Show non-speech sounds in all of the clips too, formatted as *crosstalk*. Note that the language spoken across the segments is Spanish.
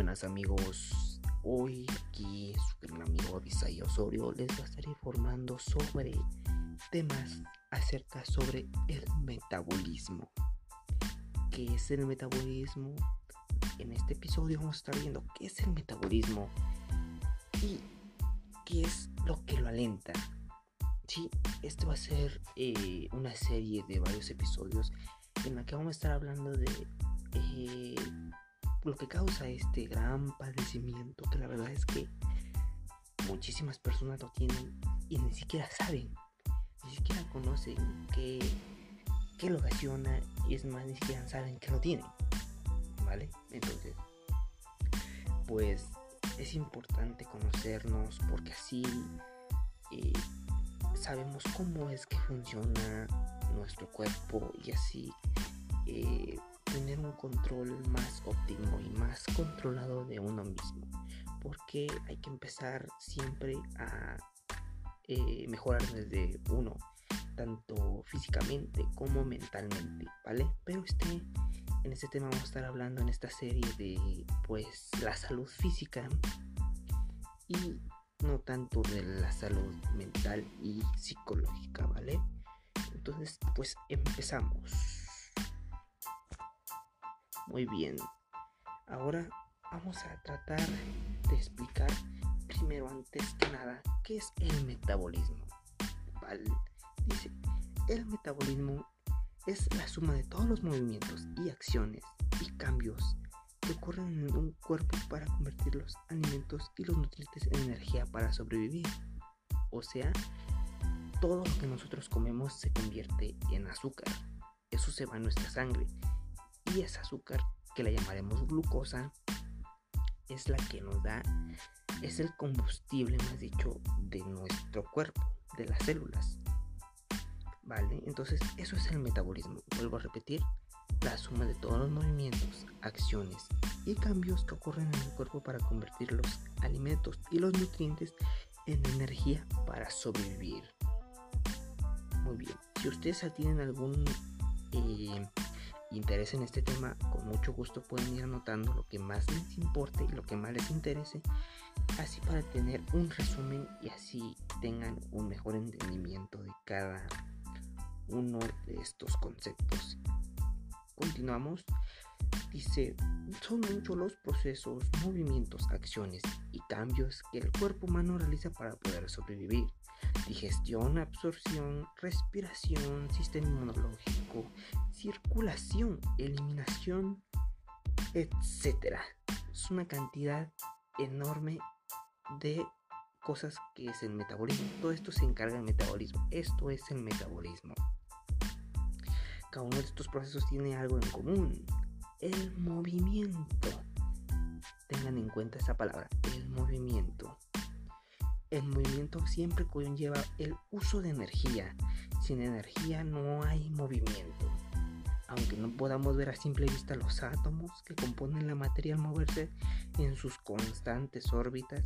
buenas amigos. Hoy aquí su gran amigo Abisai Osorio les va a estar informando sobre temas acerca sobre el metabolismo. ¿Qué es el metabolismo? En este episodio vamos a estar viendo qué es el metabolismo y qué es lo que lo alenta. Sí, este va a ser eh, una serie de varios episodios en la que vamos a estar hablando de eh, lo que causa este gran padecimiento, que la verdad es que muchísimas personas lo tienen y ni siquiera saben, ni siquiera conocen qué, qué lo ocasiona y es más, ni siquiera saben que lo tienen, ¿vale? Entonces, pues es importante conocernos porque así eh, sabemos cómo es que funciona nuestro cuerpo y así eh, tener un control más óptimo y más controlado de uno mismo. Porque hay que empezar siempre a eh, mejorar desde uno, tanto físicamente como mentalmente, ¿vale? Pero este, en este tema vamos a estar hablando en esta serie de pues la salud física y no tanto de la salud mental y psicológica, ¿vale? Entonces, pues empezamos. Muy bien. Ahora vamos a tratar de explicar primero antes que nada qué es el metabolismo. ¿Vale? Dice, el metabolismo es la suma de todos los movimientos y acciones y cambios que ocurren en un cuerpo para convertir los alimentos y los nutrientes en energía para sobrevivir. O sea, todo lo que nosotros comemos se convierte en azúcar. Eso se va a nuestra sangre y ese azúcar que la llamaremos glucosa es la que nos da, es el combustible más dicho de nuestro cuerpo, de las células. ¿Vale? Entonces eso es el metabolismo. Vuelvo a repetir, la suma de todos los movimientos, acciones y cambios que ocurren en el cuerpo para convertir los alimentos y los nutrientes en energía para sobrevivir. Muy bien, si ustedes tienen algún eh, interés en este tema, con mucho gusto pueden ir anotando lo que más les importe y lo que más les interese, así para tener un resumen y así tengan un mejor entendimiento de cada uno de estos conceptos. Continuamos. Dice, son muchos los procesos, movimientos, acciones y cambios que el cuerpo humano realiza para poder sobrevivir digestión, absorción, respiración, sistema inmunológico, circulación, eliminación, etc. Es una cantidad enorme de cosas que es el metabolismo. Todo esto se encarga del metabolismo. Esto es el metabolismo. Cada uno de estos procesos tiene algo en común. El movimiento. Tengan en cuenta esa palabra, el movimiento. El movimiento siempre conlleva el uso de energía. Sin energía no hay movimiento. Aunque no podamos ver a simple vista los átomos que componen la materia al moverse en sus constantes órbitas,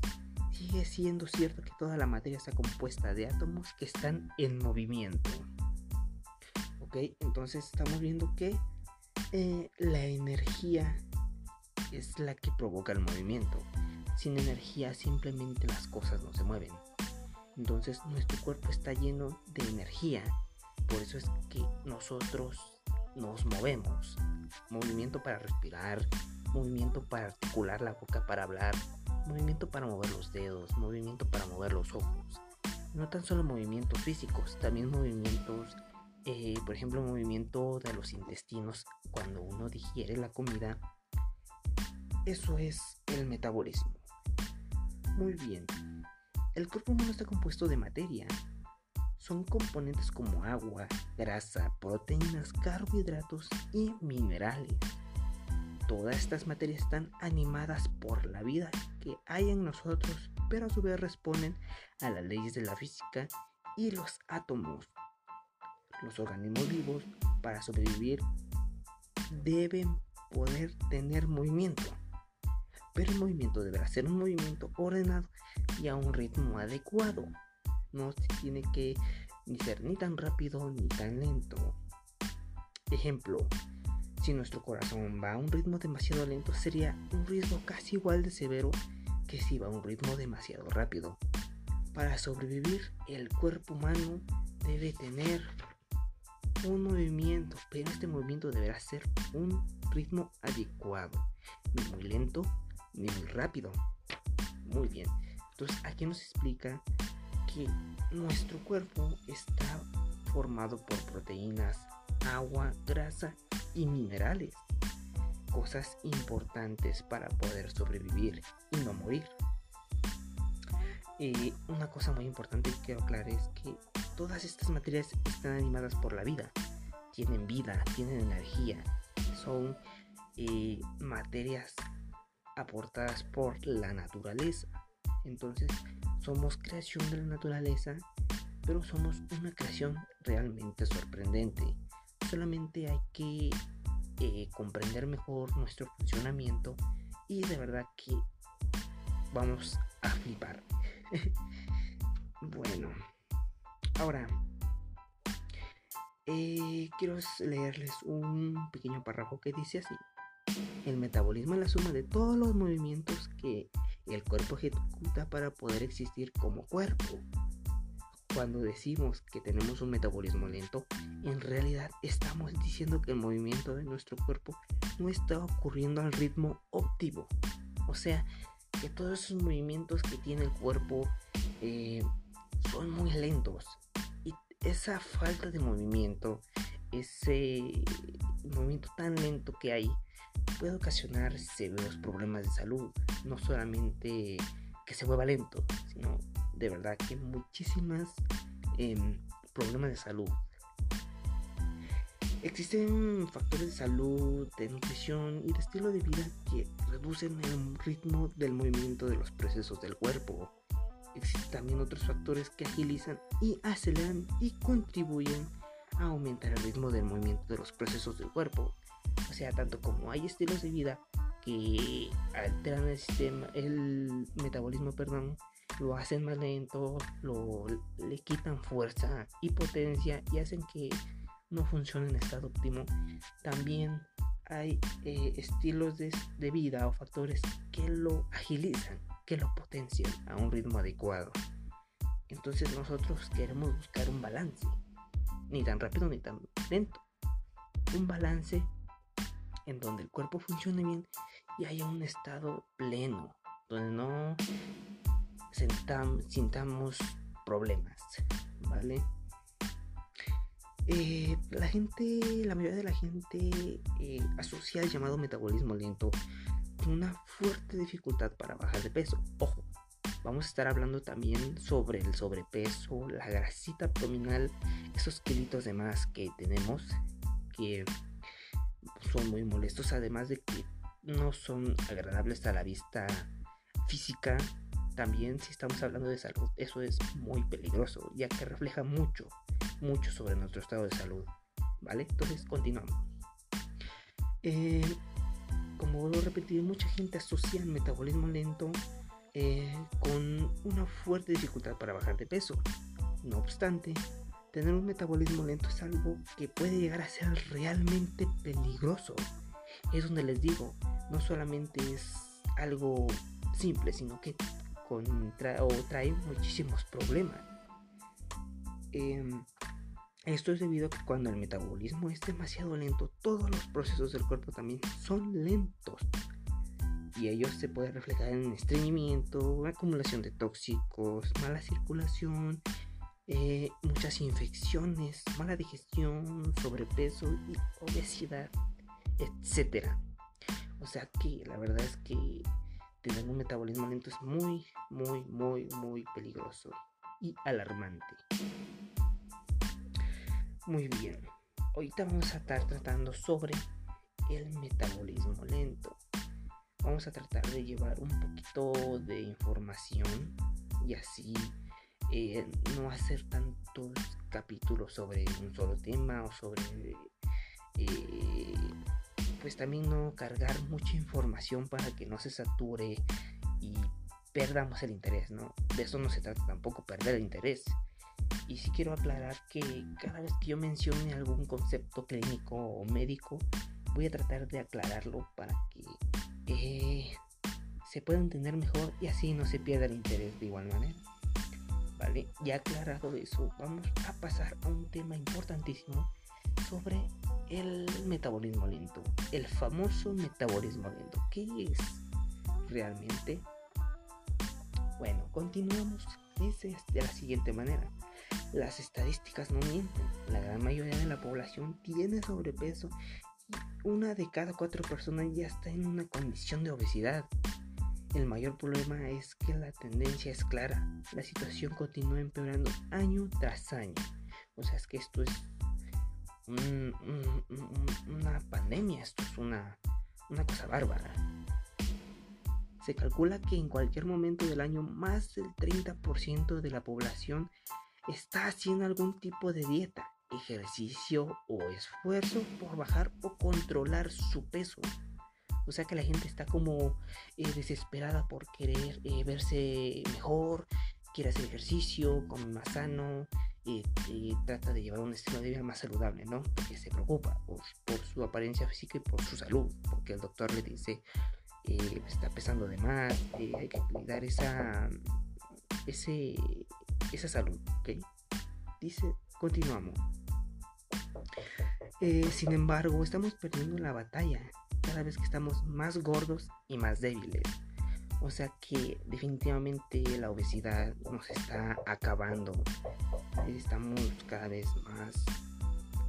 sigue siendo cierto que toda la materia está compuesta de átomos que están en movimiento. Ok, entonces estamos viendo que eh, la energía es la que provoca el movimiento. Sin energía simplemente las cosas no se mueven. Entonces nuestro cuerpo está lleno de energía. Por eso es que nosotros nos movemos. Movimiento para respirar, movimiento para articular la boca para hablar, movimiento para mover los dedos, movimiento para mover los ojos. No tan solo movimientos físicos, también movimientos, eh, por ejemplo, movimiento de los intestinos cuando uno digiere la comida. Eso es el metabolismo. Muy bien. El cuerpo humano está compuesto de materia. Son componentes como agua, grasa, proteínas, carbohidratos y minerales. Todas estas materias están animadas por la vida que hay en nosotros, pero a su vez responden a las leyes de la física y los átomos. Los organismos vivos, para sobrevivir, deben poder tener movimiento pero el movimiento deberá ser un movimiento ordenado y a un ritmo adecuado. No tiene que ni ser ni tan rápido ni tan lento. Ejemplo, Si nuestro corazón va a un ritmo demasiado lento, sería un riesgo casi igual de severo que si va a un ritmo demasiado rápido. Para sobrevivir, el cuerpo humano debe tener un movimiento, pero este movimiento deberá ser un ritmo adecuado, ni muy lento ni muy rápido. Muy bien, entonces aquí nos explica que nuestro cuerpo está formado por proteínas, agua, grasa y minerales, cosas importantes para poder sobrevivir y no morir. Y una cosa muy importante que quiero aclarar es que todas estas materias están animadas por la vida, tienen vida, tienen energía, son eh, materias aportadas por la naturaleza. Entonces, somos creación de la naturaleza, pero somos una creación realmente sorprendente. Solamente hay que eh, comprender mejor nuestro funcionamiento y de verdad que vamos a flipar. *laughs* bueno, ahora eh, quiero leerles un pequeño párrafo que dice así. El metabolismo es la suma de todos los movimientos que el cuerpo ejecuta para poder existir como cuerpo. Cuando decimos que tenemos un metabolismo lento, en realidad estamos diciendo que el movimiento de nuestro cuerpo no está ocurriendo al ritmo óptimo. O sea, que todos esos movimientos que tiene el cuerpo eh, son muy lentos. Y esa falta de movimiento, ese movimiento tan lento que hay, puede ocasionar severos problemas de salud. No solamente que se mueva lento, sino de verdad que muchísimas em, problemas de salud. Existen factores de salud, de nutrición y de estilo de vida que reducen el ritmo del movimiento de los procesos del cuerpo. Existen también otros factores que agilizan y aceleran y contribuyen aumentar el ritmo del movimiento de los procesos del cuerpo. O sea, tanto como hay estilos de vida que alteran el sistema, el metabolismo, perdón, lo hacen más lento, lo, le quitan fuerza y potencia y hacen que no funcione en estado óptimo. También hay eh, estilos de, de vida o factores que lo agilizan, que lo potencian a un ritmo adecuado. Entonces nosotros queremos buscar un balance, ni tan rápido ni tan lento. Un balance en donde el cuerpo funcione bien y haya un estado pleno, donde no sintamos problemas, ¿vale? Eh, la gente, la mayoría de la gente eh, asocia el llamado metabolismo lento con una fuerte dificultad para bajar de peso. Ojo, vamos a estar hablando también sobre el sobrepeso, la grasita abdominal, esos kilitos de más que tenemos que son muy molestos, además de que no son agradables a la vista física. También si estamos hablando de salud, eso es muy peligroso, ya que refleja mucho, mucho sobre nuestro estado de salud. ¿Vale? Entonces continuamos. Eh, como lo repetí, mucha gente asocia el metabolismo lento eh, con una fuerte dificultad para bajar de peso. No obstante, tener un metabolismo lento es algo que puede llegar a ser realmente peligroso. Es donde les digo, no solamente es algo simple, sino que contra, o trae muchísimos problemas. Em, esto es debido a que cuando el metabolismo es demasiado lento, todos los procesos del cuerpo también son lentos. Y ellos se pueden reflejar en estreñimiento, acumulación de tóxicos, mala circulación, eh, muchas infecciones, mala digestión, sobrepeso y obesidad, etc. O sea que la verdad es que tener un metabolismo lento es muy, muy, muy, muy peligroso y alarmante. Muy bien, ahorita vamos a estar tratando sobre el metabolismo lento. Vamos a tratar de llevar un poquito de información y así eh, no hacer tantos capítulos sobre un solo tema o sobre eh, pues también no cargar mucha información para que no se sature y perdamos el interés, ¿no? De eso no se trata tampoco, perder el interés. Y sí quiero aclarar que cada vez que yo mencione algún concepto clínico o médico, voy a tratar de aclararlo para que eh, se pueda entender mejor y así no se pierda el interés de igual manera. Vale, ya aclarado eso, vamos a pasar a un tema importantísimo sobre el metabolismo lento, el famoso metabolismo lento. ¿Qué es realmente? Bueno, continuamos. Dice de la siguiente manera. Las estadísticas no mienten. La gran mayoría de la población tiene sobrepeso una de cada cuatro personas ya está en una condición de obesidad. El mayor problema es que la tendencia es clara. La situación continúa empeorando año tras año. O sea, es que esto es una pandemia, esto es una, una cosa bárbara. Se calcula que en cualquier momento del año más del 30% de la población está haciendo algún tipo de dieta, ejercicio o esfuerzo por bajar o controlar su peso. O sea que la gente está como eh, desesperada por querer eh, verse mejor, quiere hacer ejercicio, come más sano, y, trata de llevar un estilo de vida más saludable, ¿no? Porque se preocupa por, su apariencia física y por su salud, porque el doctor le dice, eh, está pesando de más, eh, hay que cuidar esa, esa salud, ¿ok? Dice, continuamos. Eh, sin embargo, estamos perdiendo la batalla cada vez que estamos más gordos y más débiles. O sea que definitivamente la obesidad nos está acabando. Estamos cada vez más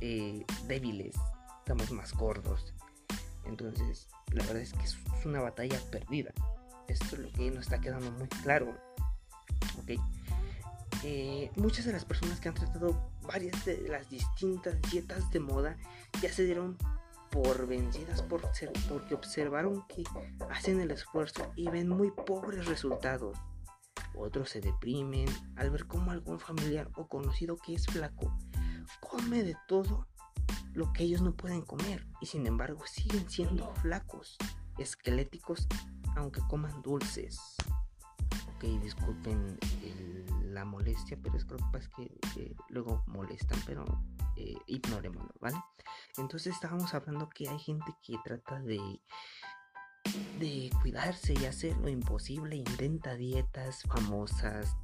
eh, débiles, estamos más gordos. Entonces, la verdad es que es una batalla perdida. Esto es lo que nos está quedando muy claro. Ok. Eh, muchas de las personas que han tratado varias de las distintas dietas de moda ya se dieron por vencidas por ser, porque observaron que hacen el esfuerzo y ven muy pobres resultados. Otros se deprimen al ver cómo algún familiar o conocido que es flaco come de todo lo que ellos no pueden comer y sin embargo siguen siendo flacos, esqueléticos, aunque coman dulces. Ok, disculpen la molestia, pero es lo que que luego molestan, pero eh, ¿vale? Entonces estábamos hablando que hay gente que trata de, de cuidarse y hacer lo imposible, intenta dietas famosas,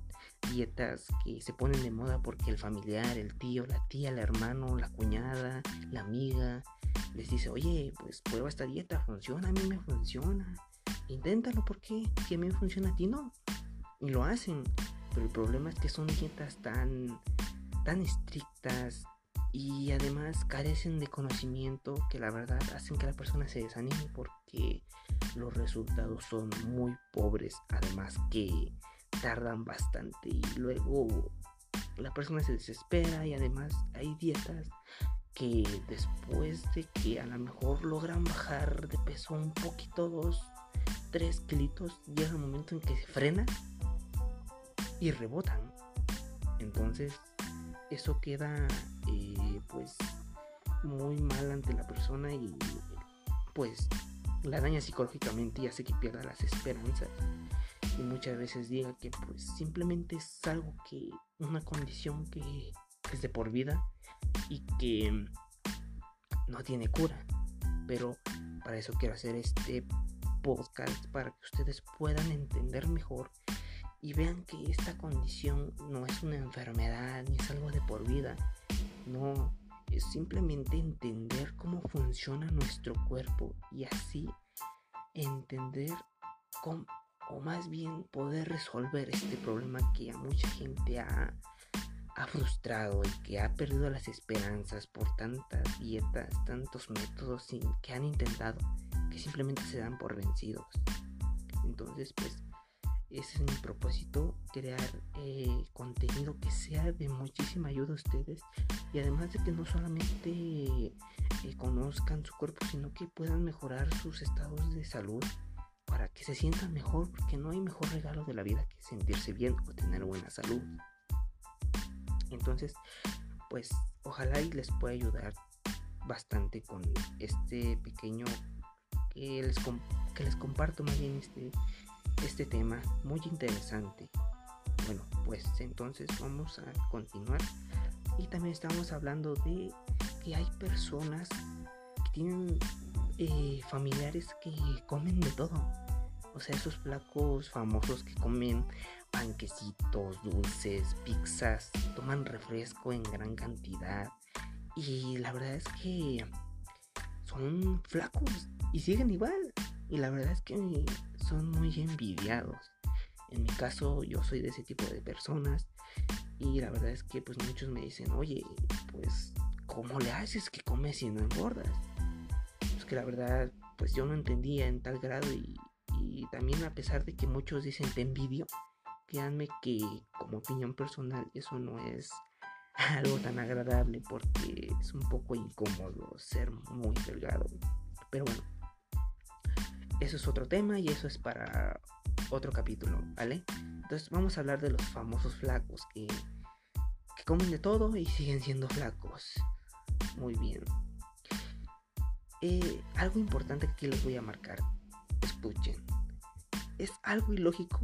dietas que se ponen de moda porque el familiar, el tío, la tía, el hermano, la cuñada, la amiga, les dice, oye, pues prueba esta dieta, funciona, a mí me funciona. Inténtalo porque si a mí me funciona a ti no. Y lo hacen. Pero el problema es que son dietas tan, tan estrictas, y además carecen de conocimiento que la verdad hacen que la persona se desanime porque los resultados son muy pobres, además que tardan bastante y luego la persona se desespera y además hay dietas que después de que a lo mejor logran bajar de peso un poquito, dos, tres kilitos, llega un momento en que se frena y rebotan. Entonces eso queda eh, pues muy mal ante la persona y pues la daña psicológicamente y hace que pierda las esperanzas y muchas veces diga que pues simplemente es algo que una condición que es de por vida y que no tiene cura pero para eso quiero hacer este podcast para que ustedes puedan entender mejor y vean que esta condición no es una enfermedad ni es algo de por vida. No, es simplemente entender cómo funciona nuestro cuerpo y así entender cómo, o más bien poder resolver este problema que a mucha gente ha, ha frustrado y que ha perdido las esperanzas por tantas dietas, tantos métodos que han intentado que simplemente se dan por vencidos. Entonces, pues ese es mi propósito, crear eh, contenido que sea de muchísima ayuda a ustedes y además de que no solamente eh, conozcan su cuerpo, sino que puedan mejorar sus estados de salud para que se sientan mejor, porque no hay mejor regalo de la vida que sentirse bien o tener buena salud. Entonces, pues ojalá y les pueda ayudar bastante con este pequeño que les, que les comparto más bien este este tema muy interesante. Bueno, pues entonces vamos a continuar. Y también estamos hablando de que hay personas que tienen eh, familiares que comen de todo. O sea, esos flacos famosos que comen panquecitos, dulces, pizzas, toman refresco en gran cantidad. Y la verdad es que son flacos y siguen igual. Y la verdad es que son muy envidiados. En mi caso, yo soy de ese tipo de personas. Y la verdad es que pues muchos me dicen, oye, pues, ¿cómo le haces que comes y no engordas? Pues que la verdad, pues yo no entendía en tal grado y, y también a pesar de que muchos dicen te envidio, créanme que como opinión personal eso no es *laughs* algo tan agradable porque es un poco incómodo ser muy delgado. Pero bueno, eso es otro tema y eso es para otro capítulo, ¿vale? Entonces vamos a hablar de los famosos flacos que, comen de todo y siguen siendo flacos. Muy bien. Eh, algo importante que les voy a marcar. Escuchen. Es algo ilógico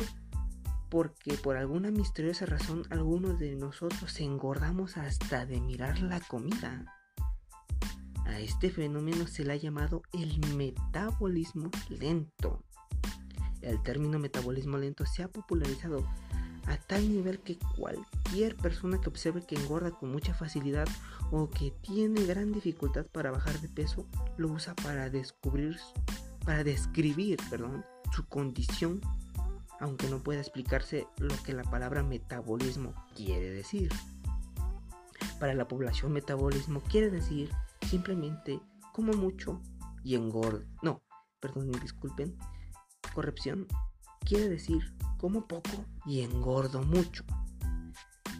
porque por alguna misteriosa razón algunos de nosotros engordamos hasta de mirar la comida. Este fenómeno se le ha llamado el metabolismo lento. El término metabolismo lento se ha popularizado a tal nivel que cualquier persona que observe que engorda con mucha facilidad o que tiene gran dificultad para bajar de peso lo usa para descubrir para describir, perdón, su condición, aunque no pueda explicarse lo que la palabra metabolismo quiere decir. Para la población metabolismo quiere decir simplemente como mucho y engordo. No, perdón, disculpen. Corrección quiere decir como poco y engordo mucho.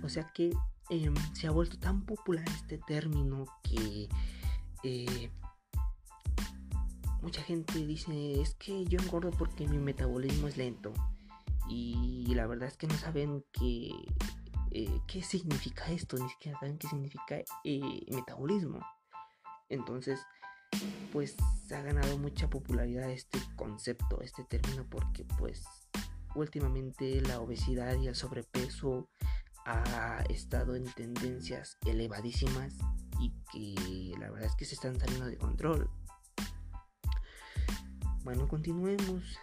O sea que em, se ha vuelto tan popular este término que eh, mucha gente dice es que yo engordo porque mi metabolismo es lento. Y la verdad es que no saben qué, eh, qué significa esto, ni siquiera saben qué significa eh, metabolismo. Entonces, pues ha ganado mucha popularidad este concepto, este término, porque pues últimamente la obesidad y el sobrepeso ha estado en tendencias elevadísimas y que la verdad es que se están saliendo de control. Bueno, continuemos.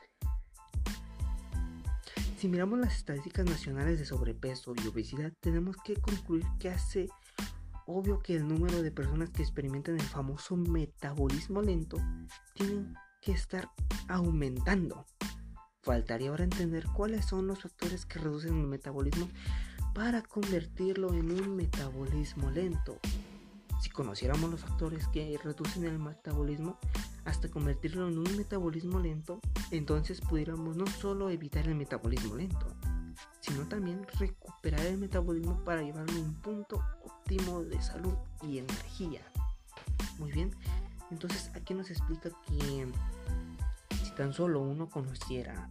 Si miramos las estadísticas nacionales de sobrepeso y obesidad, tenemos que concluir que hace obvio que el número de personas que experimentan el famoso metabolismo lento tienen que estar aumentando. Faltaría ahora entender cuáles son los factores que reducen el metabolismo para convertirlo en un metabolismo lento. Si conociéramos los factores que reducen el metabolismo hasta convertirlo en un metabolismo lento, entonces pudiéramos no solo evitar el metabolismo lento, sino también recuperar el metabolismo para llevarlo a un punto de salud y energía. Muy bien, entonces aquí nos explica que si tan solo uno conociera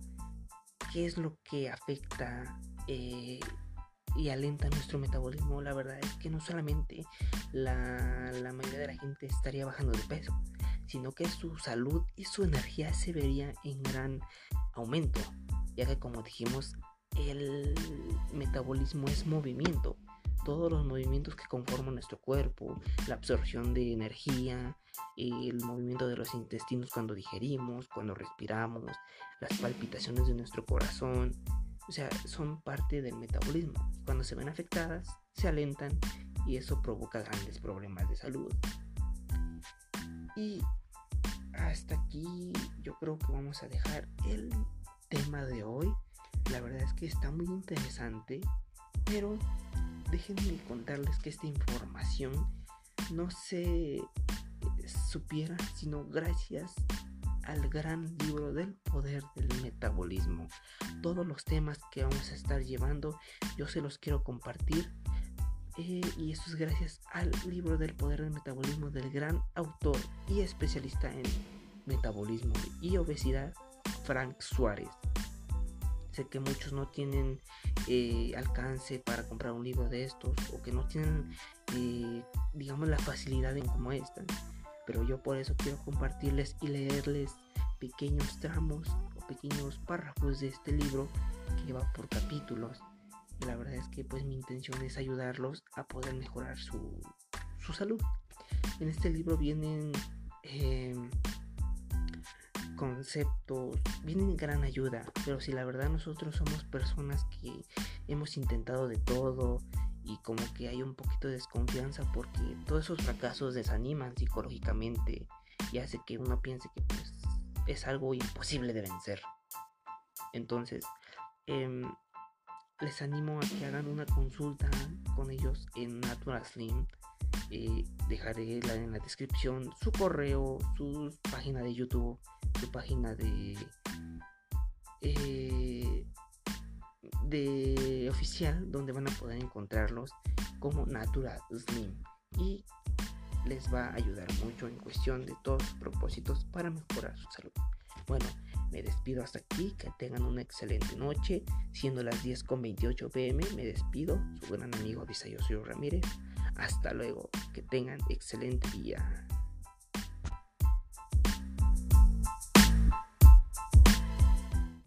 qué es lo que afecta eh, y alenta nuestro metabolismo, la verdad es que no solamente la, la mayoría de la gente estaría bajando de peso, sino que su salud y su energía se vería en gran aumento, ya que como dijimos el metabolismo es movimiento. Todos los movimientos que conforman nuestro cuerpo, la absorción de energía, el movimiento de los intestinos cuando digerimos, cuando respiramos, las palpitaciones de nuestro corazón, o sea, son parte del metabolismo. Cuando se ven afectadas, se alentan y eso provoca grandes problemas de salud. Y hasta aquí yo creo que vamos a dejar el tema de hoy. La verdad es que está muy interesante, pero déjenme contarles que esta información no se supiera sino gracias al gran libro del poder del metabolismo. Todos los temas que vamos a estar llevando yo se los quiero compartir eh, y eso es gracias al libro del poder del metabolismo del gran autor y especialista en metabolismo y obesidad Frank Suárez. Sé que muchos no tienen eh, alcance para comprar un libro de estos o que no tienen, eh, digamos, la facilidad en como esta. Pero yo por eso quiero compartirles y leerles pequeños tramos o pequeños párrafos de este libro que va por capítulos. Y la verdad es que pues mi intención es ayudarlos a poder mejorar su, su salud. En este libro vienen eh, conceptos vienen en gran ayuda, pero si la verdad nosotros somos personas que hemos intentado de todo y como que hay un poquito de desconfianza porque todos esos fracasos desaniman psicológicamente y hace que uno piense que pues, es algo imposible de vencer. Entonces, em, les animo a que hagan una consulta con ellos en Natural Slim. Eh, dejaré en la descripción su correo, su página de YouTube, su página de, eh, de oficial donde van a poder encontrarlos como Natural Slim y les va a ayudar mucho en cuestión de todos sus propósitos para mejorar su salud. Bueno, me despido hasta aquí, que tengan una excelente noche. Siendo las 10 con 28 pm, me despido, su gran amigo Abisayo Ramírez. Hasta luego, que tengan excelente día.